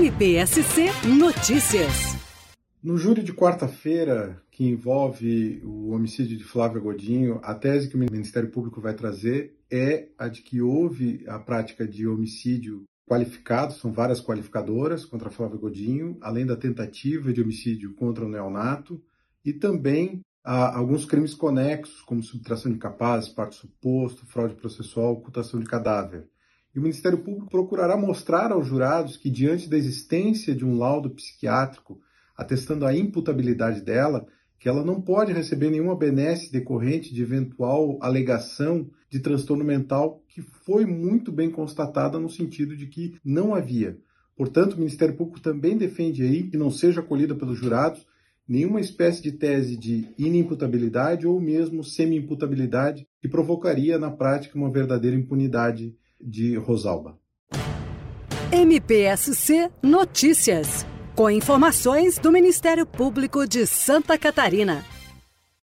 MPSC Notícias. No júri de quarta-feira, que envolve o homicídio de Flávia Godinho, a tese que o Ministério Público vai trazer é a de que houve a prática de homicídio qualificado, são várias qualificadoras contra Flávia Godinho, além da tentativa de homicídio contra o neonato, e também alguns crimes conexos, como subtração de capazes, parte suposto, fraude processual, ocultação de cadáver. E o Ministério Público procurará mostrar aos jurados que, diante da existência de um laudo psiquiátrico atestando a imputabilidade dela, que ela não pode receber nenhuma benesse decorrente de eventual alegação de transtorno mental que foi muito bem constatada no sentido de que não havia. Portanto, o Ministério Público também defende aí que não seja acolhida pelos jurados nenhuma espécie de tese de inimputabilidade ou mesmo semi-imputabilidade que provocaria na prática uma verdadeira impunidade de Rosalba. MPSC Notícias, com informações do Ministério Público de Santa Catarina.